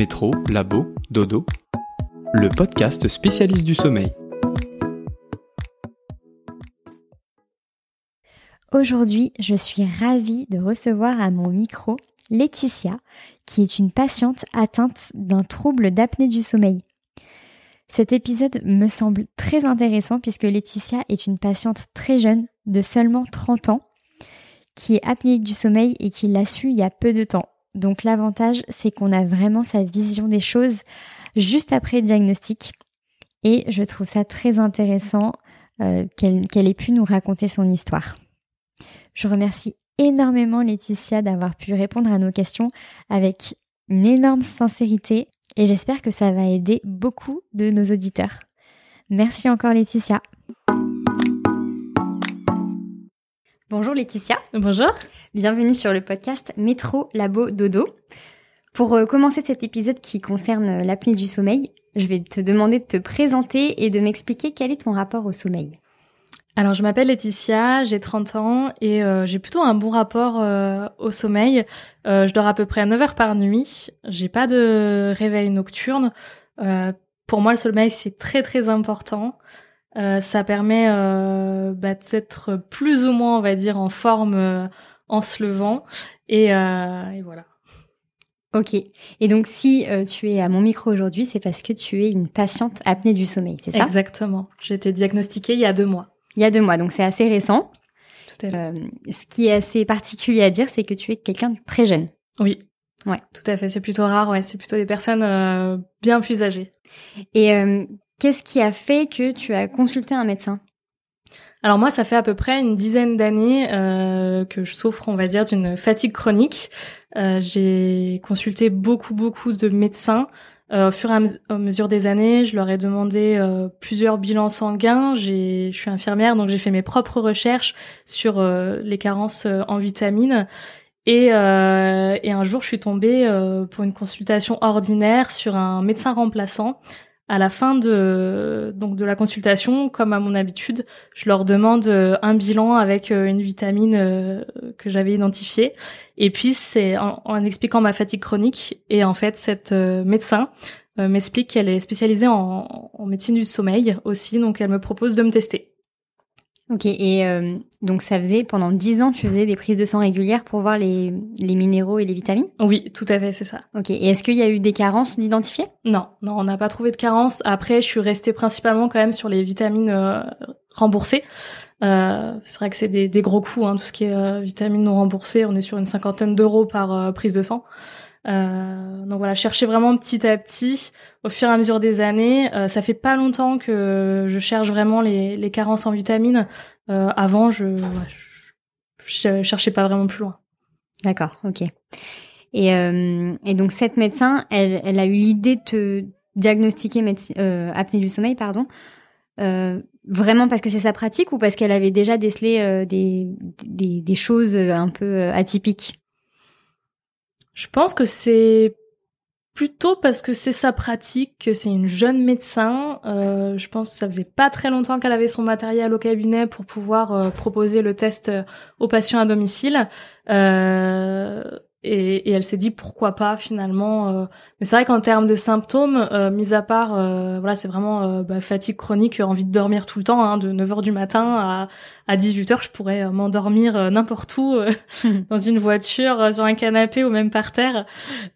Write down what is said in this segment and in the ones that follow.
Métro, Labo, Dodo, le podcast spécialiste du sommeil. Aujourd'hui, je suis ravie de recevoir à mon micro Laetitia, qui est une patiente atteinte d'un trouble d'apnée du sommeil. Cet épisode me semble très intéressant puisque Laetitia est une patiente très jeune, de seulement 30 ans, qui est apnéique du sommeil et qui l'a su il y a peu de temps. Donc l'avantage, c'est qu'on a vraiment sa vision des choses juste après le diagnostic. Et je trouve ça très intéressant euh, qu'elle ait pu nous raconter son histoire. Je remercie énormément Laetitia d'avoir pu répondre à nos questions avec une énorme sincérité et j'espère que ça va aider beaucoup de nos auditeurs. Merci encore Laetitia. Bonjour Laetitia. Bonjour. Bienvenue sur le podcast Métro Labo Dodo. Pour euh, commencer cet épisode qui concerne l'apnée du sommeil, je vais te demander de te présenter et de m'expliquer quel est ton rapport au sommeil. Alors je m'appelle Laetitia, j'ai 30 ans et euh, j'ai plutôt un bon rapport euh, au sommeil. je dors à peu près à 9 heures par nuit. J'ai pas de réveil nocturne. pour moi le sommeil c'est très très important. Euh, ça permet euh, bah, d'être plus ou moins, on va dire, en forme euh, en se levant. Et, et, voilà. Ok. Et donc, si tu es à mon micro aujourd'hui, c'est parce que tu es une patiente apnée du sommeil, c'est ça? Exactement. J'ai été diagnostiquée il y a deux mois. Il y a deux mois, donc c'est assez récent. Tout à fait. ce qui est assez particulier à dire, c'est que tu es quelqu'un de très jeune. Oui. Ouais. Tout à fait. C'est plutôt rare. Ouais, c'est plutôt des personnes bien plus âgées. Et Qu'est-ce qui a fait que tu as consulté un médecin? Alors moi, ça fait à peu près une dizaine d'années euh, que je souffre, on va dire, d'une fatigue chronique. Euh, j'ai consulté beaucoup, beaucoup de médecins. Euh, au fur et à mesure des années, je leur ai demandé plusieurs bilans sanguins. Je suis infirmière, donc j'ai fait mes propres recherches sur les carences en vitamines. Et, un jour, je suis tombée pour une consultation ordinaire sur un médecin remplaçant à la fin de donc de la consultation, comme à mon habitude, je leur demande euh, un bilan avec euh, une vitamine euh, que j'avais identifiée. Et puis c'est en, expliquant ma fatigue chronique. Et en fait, cette médecin m'explique qu'elle est spécialisée en médecine du sommeil aussi, donc elle me propose de me tester. Ok, et euh, donc ça faisait pendant dix ans, tu faisais des prises de sang régulières pour voir les, les minéraux et les vitamines? Oui, tout à fait, c'est ça. Ok, et est-ce qu'il y a eu des carences d'identifier? Non, non, on n'a pas trouvé de carences. Après, je suis restée principalement quand même sur les vitamines euh, remboursées. Euh, c'est vrai que c'est des, des, gros coûts, hein, tout ce qui est euh, vitamines non remboursées. On est sur une cinquantaine d'euros par prise de sang. Euh, donc voilà, chercher vraiment petit à petit, au fur et à mesure des années. Euh, ça fait pas longtemps que je cherche vraiment les, les carences en vitamines. Euh, avant, je, je, cherchais pas vraiment plus loin. D'accord, ok. Et, euh, et, donc cette médecin, elle, elle a eu l'idée de te diagnostiquer euh, apnée du sommeil, pardon. vraiment parce que c'est sa pratique ou parce qu'elle avait déjà décelé des, des, des, choses un peu atypiques? Je pense que c'est plutôt parce que c'est sa pratique, que c'est une jeune médecin. Euh, je pense que ça faisait pas très longtemps qu'elle avait son matériel au cabinet pour pouvoir euh, proposer le test euh, aux patients à domicile. Et, et, elle s'est dit pourquoi pas finalement. Euh, mais c'est vrai qu'en termes de symptômes, euh, mis à part, euh, voilà, c'est vraiment euh, bah, fatigue chronique, envie de dormir tout le temps, hein, de 9h du matin à, à 18h, je pourrais m'endormir n'importe où, dans une voiture, sur un canapé ou même par terre,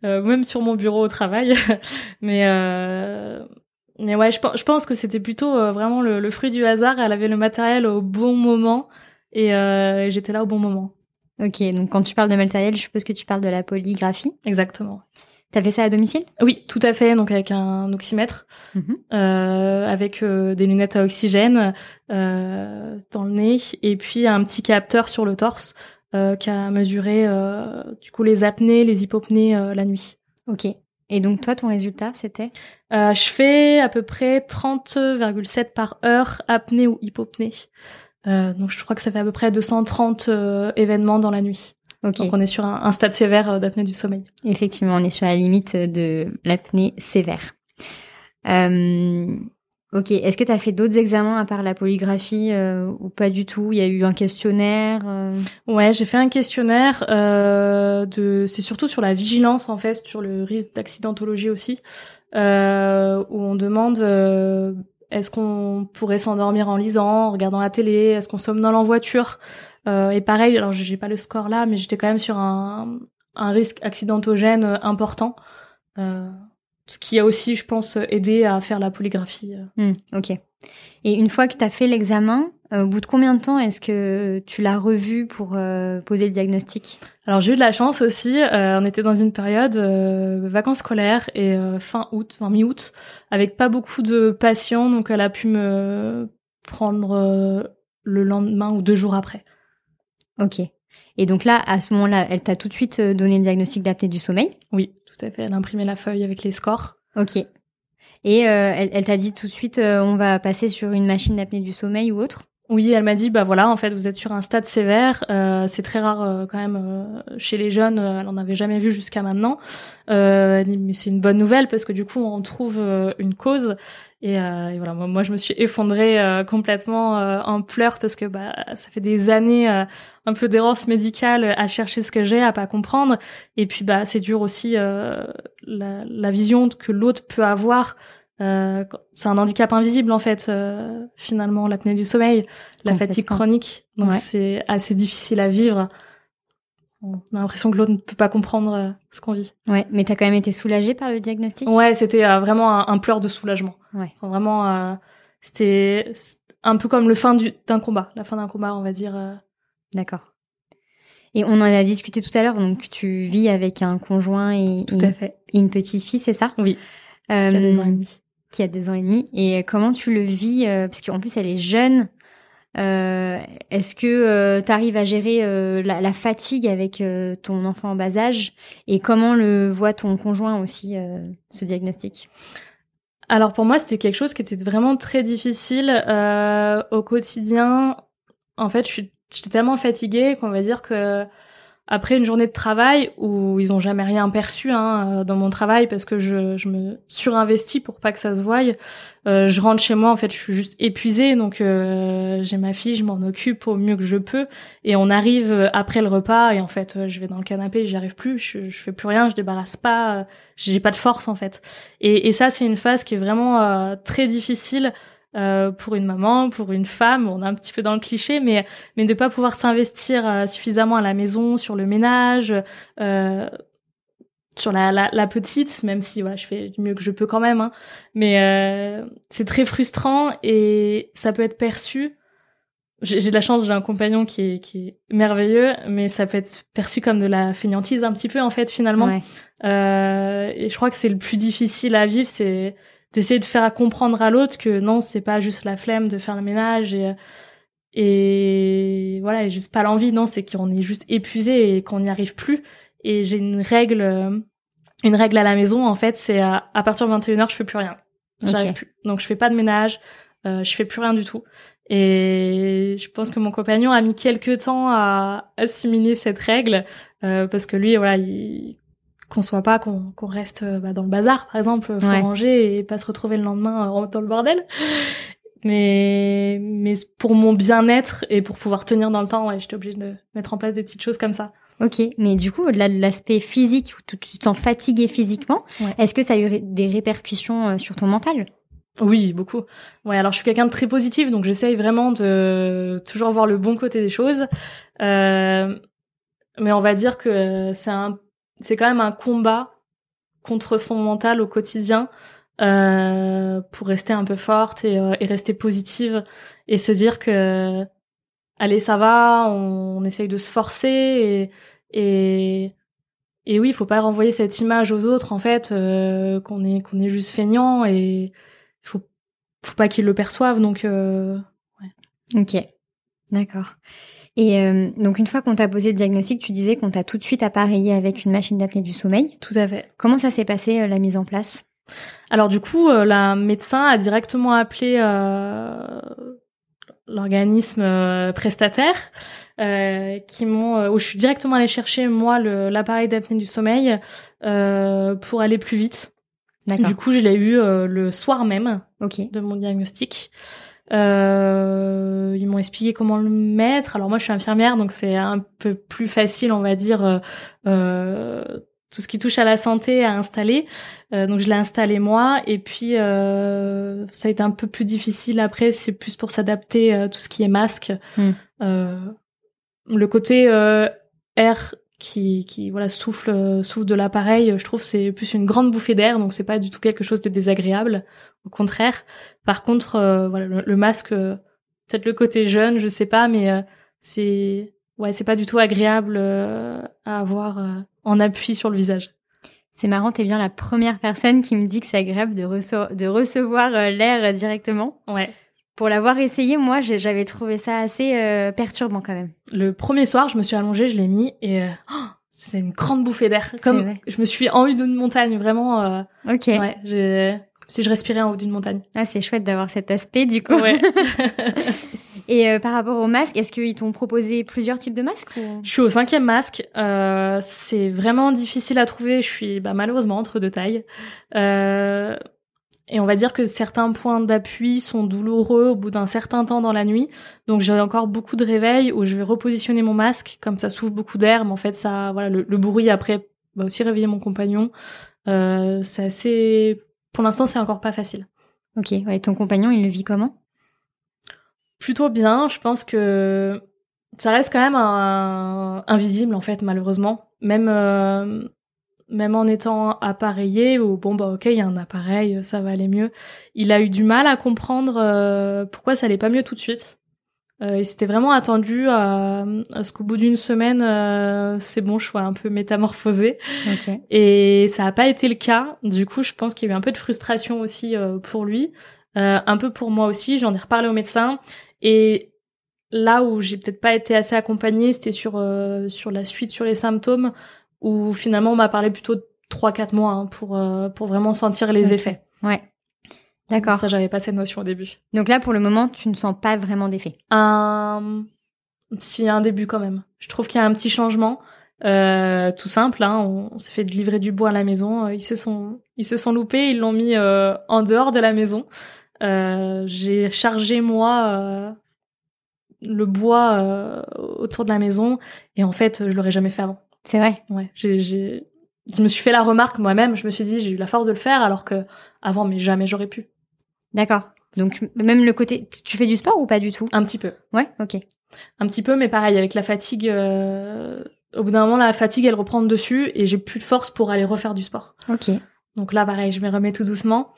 même sur mon bureau au travail. mais mais ouais, je, je pense que c'était plutôt vraiment le, le, fruit du hasard. Elle avait le matériel au bon moment et j'étais là au bon moment. Ok, donc quand tu parles de matériel, je suppose que tu parles de la polygraphie. Exactement. T'as fait ça à domicile? Oui, tout à fait. Donc avec un oxymètre, mhm. euh, avec euh, des lunettes à oxygène euh, dans le nez, et puis un petit capteur sur le torse euh, qui a mesuré euh, du coup les apnées, les hypopnées euh, la nuit. Ok. Et donc toi, ton résultat, c'était? Je fais à peu près 30,7 par heure apnée ou hypopnée. Euh, donc je crois que ça fait à peu près 230 euh, événements dans la nuit. Donc on est sur un, stade sévère euh, d'apnée du sommeil. Effectivement, on est sur la limite de l'apnée sévère. Ok. Est-ce que tu as fait d'autres examens à part la polygraphie euh, ou pas du tout? Il y a eu un questionnaire euh? Ouais, j'ai fait un questionnaire. Euh, de, c'est surtout sur la vigilance en fait, sur le risque d'accidentologie aussi, euh, où on demande euh, est-ce qu'on pourrait s'endormir en lisant, en regardant la télé, est-ce qu'on somnole en voiture? et pareil, alors j'ai pas le score là, mais j'étais quand même sur un, un risque accidentogène important. Euh, ce qui a aussi, je pense, aidé à faire la polygraphie. Hmm, ok. Et une fois que tu as fait l'examen, euh, au bout de combien de temps est-ce que tu l'as revu pour euh, poser le diagnostic? Alors j'ai eu de la chance aussi. Euh, on était dans une période vacances scolaires et fin août, fin mi-août, avec pas beaucoup de patients, donc elle a pu me prendre le lendemain ou deux jours après. Ok. Et donc là, à ce moment-là, elle t'a tout de suite donné le diagnostic d'apnée du sommeil? Oui tout à fait. Elle a imprimé la feuille avec les scores. Ok. Et euh, elle, t'a dit tout de suite, euh, on va passer sur une machine d'apnée du sommeil ou autre? Oui, elle m'a dit bah voilà, en fait, vous êtes sur un stade sévère. Euh, c'est très rare quand même chez les jeunes. elle en avait jamais vu jusqu'à maintenant. mais c'est une bonne nouvelle parce que du coup, on trouve une cause. Et, et voilà, moi, moi, je me suis effondrée complètement en pleurs parce que bah ça fait des années un peu d'errance médicale à chercher ce que j'ai, à pas comprendre. Et puis bah c'est dur aussi la, la vision que l'autre peut avoir euh, c'est un handicap invisible en fait, euh, finalement, l'apnée du sommeil, la fatigue chronique. Donc c'est assez difficile à vivre. On a l'impression que l'autre ne peut pas comprendre euh, ce qu'on vit. Ouais, mais t'as quand même été soulagée par le diagnostic? Ouais, c'était vraiment un, pleur de soulagement. Ouais. vraiment, c'était un peu comme le fin d'un combat, la fin d'un combat, on va dire. D'accord. Et on en a discuté tout à l'heure, donc tu vis avec un conjoint et, tout à fait. une petite fille, c'est ça? Oui. Qui a deux ans et demi et. Et comment tu le vis euh, Parce qu'en plus, elle est jeune. Euh, Est-ce que euh, tu arrives à gérer euh, la, la, fatigue avec euh, ton enfant en bas âge? Et comment le voit ton conjoint aussi, ce diagnostic? Alors pour moi, c'était quelque chose qui était vraiment très difficile au quotidien. En fait, je suis tellement fatiguée qu'on va dire que après une journée de travail où ils ont jamais rien perçu hein, euh, dans mon travail parce que je, je me surinvestis pour pas que ça se voie, euh, je rentre chez moi en fait je suis juste épuisée donc euh, j'ai ma fille, je m'en occupe au mieux que je peux et on arrive après le repas et en fait je vais dans le canapé, j'y arrive plus, je, je fais plus rien, je débarrasse pas, j'ai pas de force en fait. Et, et ça c'est une phase qui est vraiment très difficile euh, pour une maman, pour une femme, on est un petit peu dans le cliché, mais mais de pas pouvoir s'investir euh, suffisamment à la maison, sur le ménage, euh, sur la, la, la, petite, même si voilà, je fais du mieux que je peux quand même, hein, mais c'est très frustrant et ça peut être perçu. J'ai de la chance, j'ai un compagnon qui est, qui est merveilleux, mais ça peut être perçu comme de la fainéantise un petit peu en fait finalement. Ouais. et je crois que c'est le plus difficile à vivre, c'est d'essayer de faire comprendre à l'autre que non, c'est pas juste la flemme de faire le ménage et et voilà, et juste pas l'envie, non, c'est qu'on est juste épuisé et qu'on n'y arrive plus. Et j'ai une règle, euh, une règle à la maison, en fait, c'est à, partir de 21h, je fais plus rien. J'arrive plus. Donc je fais pas de ménage, euh, je fais plus rien du tout. Et je pense que mon compagnon a mis quelques temps à assimiler cette règle euh, parce que lui, voilà, il qu'on soit pas qu'on reste euh, bah, dans le bazar par exemple faut ranger et pas se retrouver le lendemain euh, dans le bordel. Mais mais pour mon bien-être et pour pouvoir tenir dans le temps ouais j'étais obligée de mettre en place des petites choses comme ça. Ok, mais du coup, au-delà de l'aspect physique, où tu te sens fatigué physiquement, est-ce que ça a eu des répercussions euh, sur ton mental? Oui, beaucoup. Ouais, alors je suis quelqu'un de très positif, donc j'essaye vraiment de toujours voir le bon côté des choses. Euh, mais on va dire que c'est un c'est quand même un combat contre son mental au quotidien euh, pour rester un peu forte et, euh, et, rester positive et se dire que allez ça va on, essaye de se forcer et, et oui il faut pas renvoyer cette image aux autres en fait euh, qu'on est qu'on est juste feignant et il faut faut pas qu'ils le perçoivent donc ok. D'accord et euh, donc une fois qu'on t'a posé le diagnostic, tu disais qu'on t'a tout de suite appareillé avec une machine d'apnée du sommeil. Tout à fait. Comment ça s'est passé euh, la mise en place? Alors du coup, euh, la médecin a directement appelé l'organisme prestataire qui m'ont où je suis directement allée chercher moi l'appareil d'apnée du sommeil pour aller plus vite. D'accord. Du coup, je l'ai eu euh, le soir même de mon diagnostic. Euh, ils m'ont expliqué comment le mettre. Alors moi, je suis infirmière, donc c'est un peu plus facile, on va dire, euh, euh, tout ce qui touche à la santé à installer. Euh, donc je l'ai installé moi, et puis euh, ça a été un peu plus difficile après. C'est plus pour s'adapter à tout ce qui est masque. Euh, le côté euh, air qui, qui voilà souffle euh, souffle de l'appareil, je trouve c'est plus une grande bouffée d'air, donc c'est pas du tout quelque chose de désagréable. Au contraire. Par contre, euh, voilà, le, le masque, euh, peut-être le côté jeune, je sais pas, mais euh, c'est ouais, c'est pas du tout agréable à avoir en appui sur le visage. C'est marrant, t'es bien la première personne qui me dit que c'est agréable de, rece- de recevoir l'air directement. Ouais. Pour l'avoir essayé, moi, j'avais trouvé ça assez euh, perturbant quand même. Le premier soir, je me suis allongée, je l'ai mis et euh, oh, c'est une grande bouffée d'air. Comme vrai. je me suis en haut d'une montagne, vraiment. euh, Ok. ouais, j'ai si je respirais en haut d'une montagne. Ah, c'est chouette d'avoir cet aspect du coup. Ouais. Et par rapport au masque, est-ce qu'ils t'ont proposé plusieurs types de masques ou... Je suis au cinquième masque. C'est vraiment difficile à trouver. Je suis bah, malheureusement entre deux tailles. Et on va dire que certains points d'appui sont douloureux au bout d'un certain temps dans la nuit. Donc j'ai encore beaucoup de réveils où je vais repositionner mon masque, comme ça souffle beaucoup d'air, mais en fait ça, voilà, le, le bruit après va aussi réveiller mon compagnon. Euh, c'est assez, pour l'instant c'est encore pas facile. Ok, ouais, ton compagnon, il le vit comment? Plutôt bien. Je pense que ça reste quand même un- invisible en fait, malheureusement. Même euh, même en étant appareillé ou bon bah ok, il y a un appareil, ça va aller mieux. Il a eu du mal à comprendre euh, pourquoi ça allait pas mieux tout de suite. Euh, il s'était vraiment attendu à, à ce qu'au bout d'une semaine, euh, c'est bon, je sois un peu métamorphosé. Ok. Et ça n'a pas été le cas. Du coup, je pense qu'il y a eu un peu de frustration aussi euh, pour lui, euh, un peu pour moi aussi. J'en ai reparlé au médecin. Et là où j'ai peut-être pas été assez accompagnée, c'était sur, euh, sur la suite, sur les symptômes, où finalement on m'a parlé plutôt de 3-4 mois hein, pour, euh, pour vraiment sentir les effets. Ouais. D'accord. Ça, j'avais pas cette notion au début. Donc là, pour le moment, tu ne sens pas vraiment d'effet. Y a un début quand même. Je trouve qu'il y a un petit changement. Euh, tout simple, hein, on, on s'est fait livrer du bois à la maison. euh, Ils se sont, ils se sont loupés, ils l'ont mis euh, en dehors de la maison. Euh, J'ai chargé moi euh, le bois euh, autour de la maison et en fait, je l'aurais jamais fait avant. C'est vrai. Ouais, j'ai, j'ai, je me suis fait la remarque moi-même. Je me suis dit, j'ai eu la force de le faire alors que avant, mais jamais j'aurais pu. D'accord. Donc même le côté, tu fais du sport ou pas du tout? Un petit peu. Ouais. Ok. Un petit peu, mais pareil, avec la fatigue, euh, au bout d'un moment, la fatigue, elle reprend dessus et j'ai plus de force pour aller refaire du sport. Ok. Donc là, pareil, je me remets tout doucement,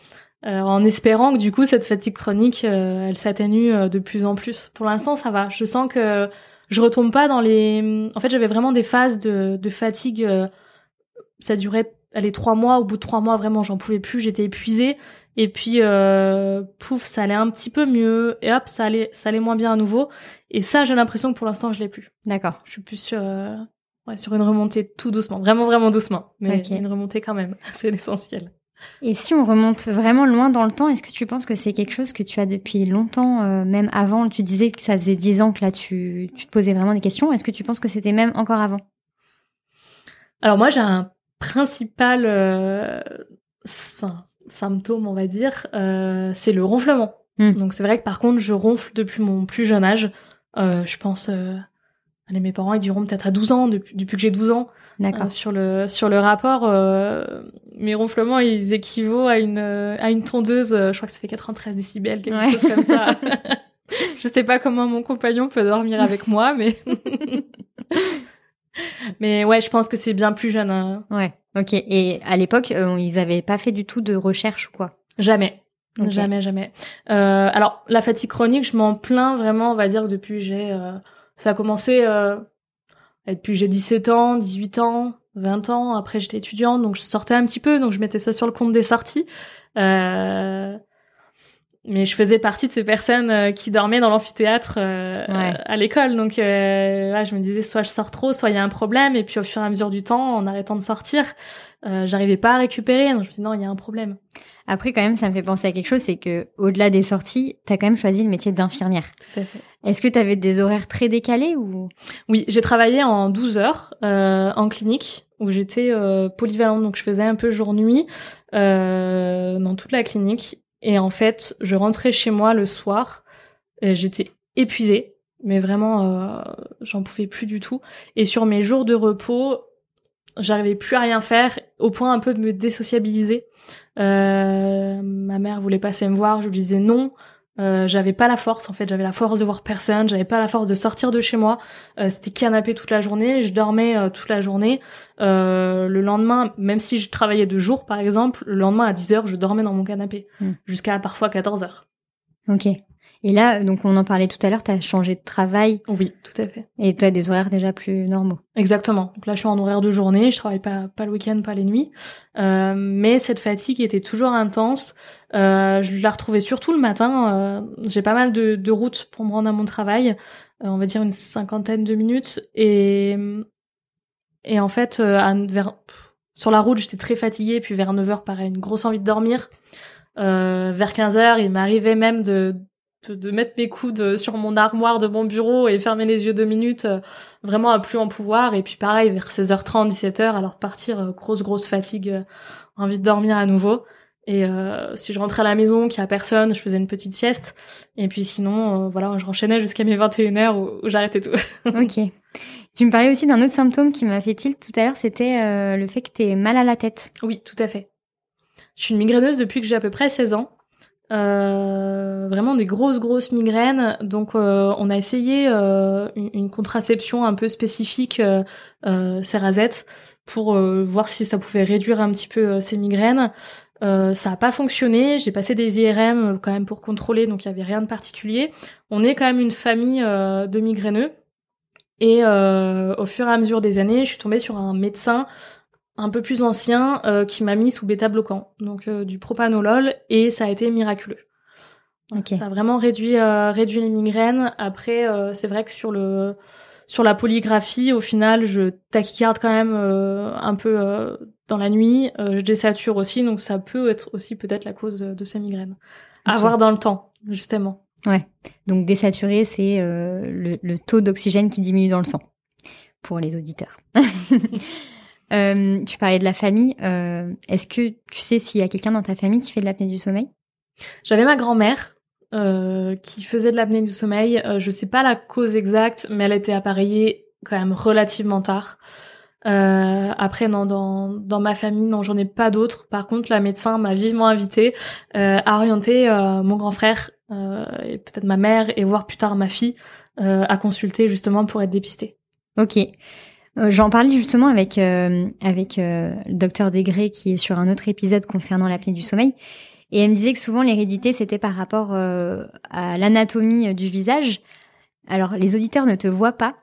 euh, en espérant que du coup, cette fatigue chronique, euh, elle s'atténue euh, de plus en plus. Pour l'instant, ça va. Je sens que je retombe pas dans les... En fait, j'avais vraiment des phases de, de fatigue. euh, ça durait, allez, trois mois. Au bout de trois mois, vraiment, j'en pouvais plus. J'étais épuisée. Et puis, euh, pouf, ça allait un petit peu mieux. Et hop, ça allait, ça allait moins bien à nouveau. Et ça, j'ai l'impression que pour l'instant, je l'ai plus. D'accord. Je suis plus sur, euh, ouais, sur une remontée tout doucement, vraiment vraiment doucement, mais une remontée quand même, c'est l'essentiel. Et si on remonte vraiment loin dans le temps, est-ce que tu penses que c'est quelque chose que tu as depuis longtemps, euh, même avant? Tu disais que ça faisait dix ans que là tu, tu te posais vraiment des questions. Est-ce que tu penses que c'était même encore avant? Alors moi j'ai un principal euh, symptôme on va dire, euh, c'est le ronflement. Hmm. Donc c'est vrai que par contre je ronfle depuis mon plus jeune âge. Je pense, allez mes parents ils diront peut-être à 12 ans depuis, depuis que j'ai 12 ans. Euh, sur le sur le rapport, euh, mes ronflements ils équivaut à une euh, à une tondeuse. euh, je crois que ça fait 93 décibels, quelque Ouais. chose comme ça. je sais pas comment mon compagnon peut dormir avec moi, mais mais ouais, je pense que c'est bien plus jeune. hein. Ouais. Ok. Et à l'époque, euh, ils avaient pas fait du tout de recherche, ou quoi? Jamais. Ok. Jamais, jamais. Euh, alors, la fatigue chronique, je m'en plains vraiment, on va dire, depuis j'ai... ça a commencé euh, depuis j'ai 17 ans, 18 ans, 20 ans. Après, j'étais étudiante, donc je sortais un petit peu, donc je mettais ça sur le compte des sorties. Euh, mais je faisais partie de ces personnes euh, qui dormaient dans l'amphithéâtre euh, à l'école. Donc euh, je me disais soit je sors trop, soit il y a un problème. Et puis au fur et à mesure du temps, en arrêtant de sortir, j'arrivais pas à récupérer. Donc je me dis non, il y a un problème. Après quand même, ça me fait penser à quelque chose, c'est que au-delà des sorties, tu as quand même choisi le métier d'infirmière. Tout à fait. Est-ce que tu avais des horaires très décalés ou? Oui, j'ai travaillé en 12 heures en clinique où j'étais polyvalente, donc je faisais un peu jour-nuit dans toute la clinique et en fait, je rentrais chez moi le soir, j'étais épuisée, mais vraiment, euh, j'en pouvais plus du tout. Et sur mes jours de repos, j'arrivais plus à rien faire, au point un peu de me désociabiliser. Euh, ma mère voulait passer me voir, je lui disais non. Euh, j'avais pas la force en fait, j'avais la force de voir personne, j'avais pas la force de sortir de chez moi. Euh, C'était canapé toute la journée, je dormais euh, toute la journée. Euh, le lendemain, même si je travaillais de jour par exemple, le lendemain à 10h, je dormais dans mon canapé hmm. jusqu'à parfois 14h. Ok. Et là, donc on en parlait tout à l'heure, tu as changé de travail. Oui, tout à fait. Et tu as des horaires déjà plus normaux. Exactement. Donc là, je suis en horaire de journée, je travaille pas, pas le week-end, pas les nuits. Euh, mais cette fatigue était toujours intense. Euh, je la retrouvais surtout le matin. Euh, j'ai pas mal de, de routes pour me rendre à mon travail. On va dire une cinquantaine de minutes. Et, et en fait, vers, sur la route, j'étais très fatiguée. Puis vers 9h, pareil, une grosse envie de dormir. vers 15h, il m'arrivait même de de mettre mes coudes sur mon armoire de mon bureau et fermer les yeux deux minutes, euh, vraiment à plus en pouvoir. Et puis pareil, vers 16h30, 17h, alors de partir, euh, grosse, grosse fatigue, euh, envie de dormir à nouveau. Et si je rentrais à la maison, qu'il y a personne, je faisais une petite sieste. Et puis sinon, voilà, je renchaînais jusqu'à mes 21h où, où j'arrêtais tout. ok. Tu me parlais aussi d'un autre symptôme qui m'a fait tilt tout à l'heure, c'était le fait que tu es mal à la tête. Oui, tout à fait. Je suis une migraineuse depuis que j'ai à peu près 16 ans. Euh, vraiment des grosses grosses migraines. Donc euh, on a essayé euh, une, contraception un peu spécifique euh, Cerazette pour voir si ça pouvait réduire un petit peu ces migraines. ça n'a pas fonctionné. J'ai passé des IRM quand même pour contrôler, donc il y avait rien de particulier. On est quand même une famille de migraineux. Et au fur et à mesure des années, je suis tombée sur un médecin un peu plus ancien euh, qui m'a mis sous bêta bloquant, donc euh, du propanolol, et ça a été miraculeux. Ça a vraiment réduit euh, réduit les migraines. Après, c'est vrai que sur le sur la polygraphie, au final, je tachycarde quand même un peu dans la nuit. je désature aussi, donc ça peut être aussi peut-être la cause de ces migraines. À voir dans le temps, justement. Ouais. Donc désaturé, c'est le, le taux d'oxygène qui diminue dans le sang pour les auditeurs. Euh, tu parlais de la famille. Euh, Est-ce que tu sais s'il y a quelqu'un dans ta famille qui fait de l'apnée du sommeil? J'avais ma grand-mère euh, qui faisait de l'apnée du sommeil. Euh, je sais pas la cause exacte, mais elle était appareillée quand même relativement tard. Euh, après, non, dans, dans ma famille, non, j'en ai pas d'autres. Par contre, la médecin m'a vivement invitée euh, à orienter mon grand frère et peut-être ma mère et voir plus tard ma fille à consulter justement pour être dépistée. Ok. Euh, j'en parlais justement avec euh, avec euh, le docteur Degré qui est sur un autre épisode concernant l'apnée du sommeil et elle me disait que souvent l'hérédité c'était par rapport à l'anatomie du visage. Alors les auditeurs ne te voient pas,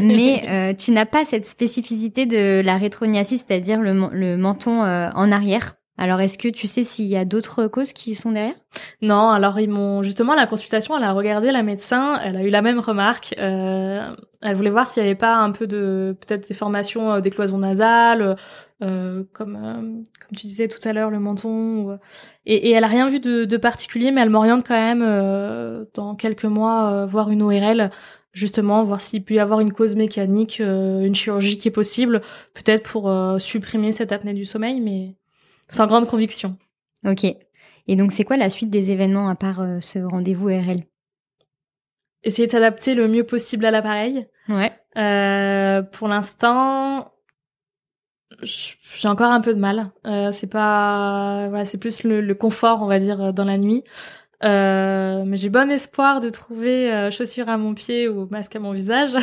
mais tu n'as pas cette spécificité de la rétrognathie, c'est-à-dire le, le menton en arrière. Alors, est-ce que tu sais s'il y a d'autres causes qui sont derrière? Non, alors ils m'ont justement la consultation, elle a regardé la médecin, elle a eu la même remarque. Euh, elle voulait voir s'il y avait pas un peu de peut-être des formations euh, des cloisons nasales, euh, comme euh, comme tu disais tout à l'heure le menton. Et, et, elle a rien vu de, de particulier, mais elle m'oriente quand même euh, dans quelques mois voir une ORL justement voir s'il peut y avoir une cause mécanique, une chirurgie qui est possible, peut-être pour supprimer cette apnée du sommeil, mais sans grande conviction. Ok. Et donc, c'est quoi la suite des événements à part euh, ce rendez-vous RL Essayer de s'adapter le mieux possible à l'appareil. Ouais. Euh, pour l'instant, j'ai encore un peu de mal. Euh, c'est pas, voilà, c'est plus le, confort, on va dire, dans la nuit. Euh, mais j'ai bon espoir de trouver chaussures à mon pied ou masque à mon visage.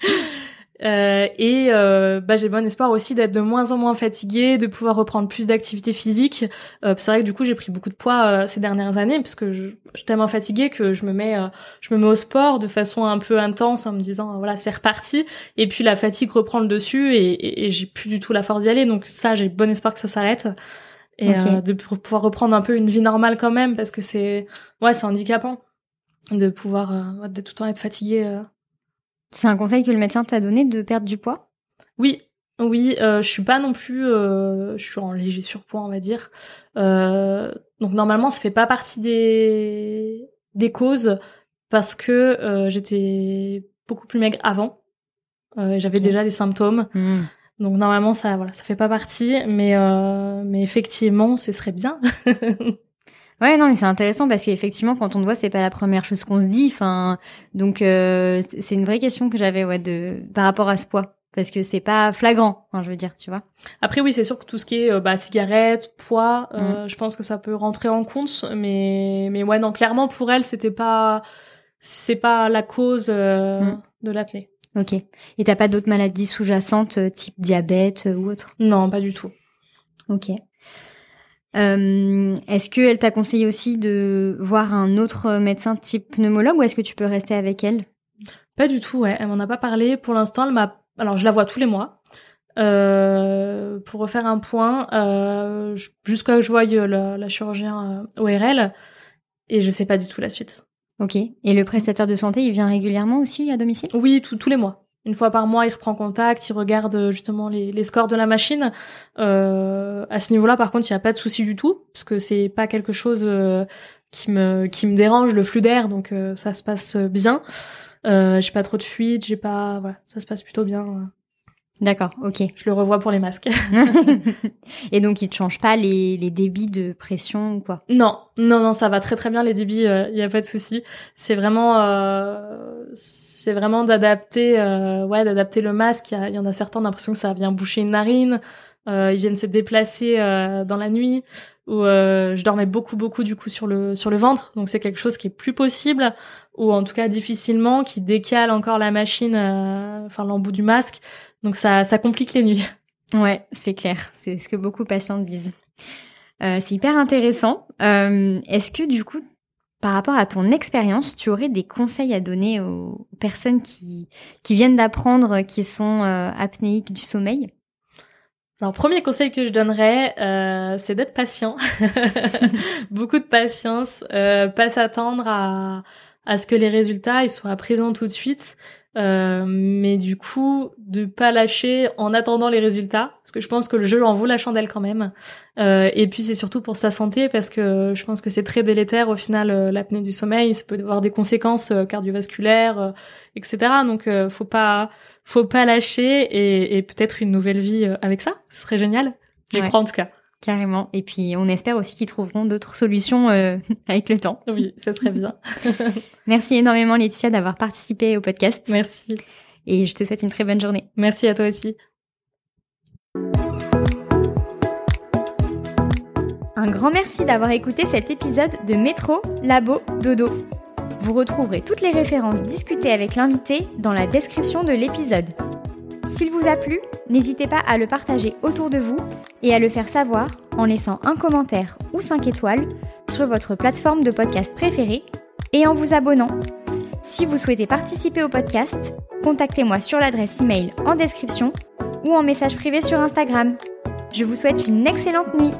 Euh, et euh, bah, j'ai bon espoir aussi d'être de moins en moins fatiguée, de pouvoir reprendre plus d'activité physique. Euh, c'est vrai que du coup j'ai pris beaucoup de poids euh, ces dernières années parce que je, je, suis tellement fatiguée que je me mets, euh, je me mets au sport de façon un peu intense en me disant voilà c'est reparti. Et puis la fatigue reprend le dessus et, et, et j'ai plus du tout la force d'y aller. Donc ça j'ai bon espoir que ça s'arrête. et euh, de pouvoir reprendre un peu une vie normale quand même parce que c'est ouais c'est handicapant de pouvoir euh, de tout le temps être fatigué. Euh. C'est un conseil que le médecin t'a donné de perdre du poids? Oui, oui, je suis pas non plus, je suis en léger surpoids on va dire. donc normalement ça fait pas partie des des causes parce que j'étais beaucoup plus maigre avant. J'avais déjà les symptômes. Mmh. Donc normalement ça voilà, ça fait pas partie, mais euh, mais effectivement, ce serait bien. ouais, non, mais c'est intéressant parce qu'effectivement, quand on te voit, c'est pas la première chose qu'on se dit. Enfin, donc euh, c'est une vraie question que j'avais ouais de par rapport à ce poids parce que c'est pas flagrant, enfin, je veux dire, tu vois. Après oui, c'est sûr que tout ce qui est euh, bah, cigarette, poids, euh, mm. je pense que ça peut rentrer en compte, mais mais ouais non, clairement pour elle, c'était pas c'est pas la cause euh, mm. de l'apnée. Ok. Et t'as pas d'autres maladies sous-jacentes, type diabète ou autre? Non, pas du tout. Ok. Euh, est-ce qu'elle t'a conseillé aussi de voir un autre médecin type pneumologue ou est-ce que tu peux rester avec elle? Pas du tout, ouais. Elle m'en a pas parlé. Pour l'instant, elle m'a. Alors, je la vois tous les mois. pour refaire un point, jusqu'à ce que je voie la, la chirurgien ORL, et je sais pas du tout la suite. Ok. Et le prestataire de santé, il vient régulièrement aussi à domicile? Oui, tous les mois. Une fois par mois, il reprend contact, il regarde euh, justement les, scores de la machine. Euh, à ce niveau-là, par contre, il n'y a pas de souci du tout, parce que c'est pas quelque chose euh, qui me qui me dérange, le flux d'air, donc ça se passe bien. j'ai pas trop de fuite, j'ai pas, voilà, ça se passe plutôt bien. D'accord, ok. Je le revois pour les masques. et donc, il te change pas les, les débits de pression ou quoi? Non, non, non, ça va très très bien les débits, il euh, y a pas de souci. C'est vraiment, euh, c'est vraiment d'adapter, euh, ouais, d'adapter le masque. Il y, en a certains, l'impression que ça vient boucher une narine. Euh, ils viennent se déplacer dans la nuit. Ou je dormais beaucoup beaucoup du coup sur le sur le ventre, donc c'est quelque chose qui est plus possible, ou en tout cas difficilement, qui décale encore la machine, enfin l'embout du masque. Donc ça, ça complique les nuits. Ouais, c'est clair. C'est ce que beaucoup de patients disent. Euh, c'est hyper intéressant. Euh, Est-ce que du coup, par rapport à ton expérience, tu aurais des conseils à donner aux personnes qui, qui viennent d'apprendre qui sont euh, apnéiques du sommeil? Alors, premier conseil que je donnerais, euh, c'est d'être patient. Beaucoup de patience, euh, pas s'attendre à, à ce que les résultats ils soient présents tout de suite. Euh, mais du coup, de pas lâcher en attendant les résultats, parce que je pense que le jeu en vaut la chandelle quand même. Euh, et puis c'est surtout pour sa santé, parce que je pense que c'est très délétère au final euh, l'apnée du sommeil, ça peut avoir des conséquences euh, cardiovasculaires, etc. Donc faut pas, faut pas lâcher et, et peut-être une nouvelle vie avec ça, ce serait génial. J'y crois en tout cas. Carrément. Et puis, on espère aussi qu'ils trouveront d'autres solutions euh, avec le temps. Oui, ça serait bien. Merci énormément, Laetitia, d'avoir participé au podcast. Merci. Et je te souhaite une très bonne journée. Merci à toi aussi. Un grand merci d'avoir écouté cet épisode de Métro, Labo, Dodo. Vous retrouverez toutes les références discutées avec l'invité dans la description de l'épisode. S'il vous a plu, n'hésitez pas à le partager autour de vous et à le faire savoir en laissant un commentaire ou 5 étoiles sur votre plateforme de podcast préférée et en vous abonnant. Si vous souhaitez participer au podcast, contactez-moi sur l'adresse email en description ou en message privé sur Instagram. Je vous souhaite une excellente nuit.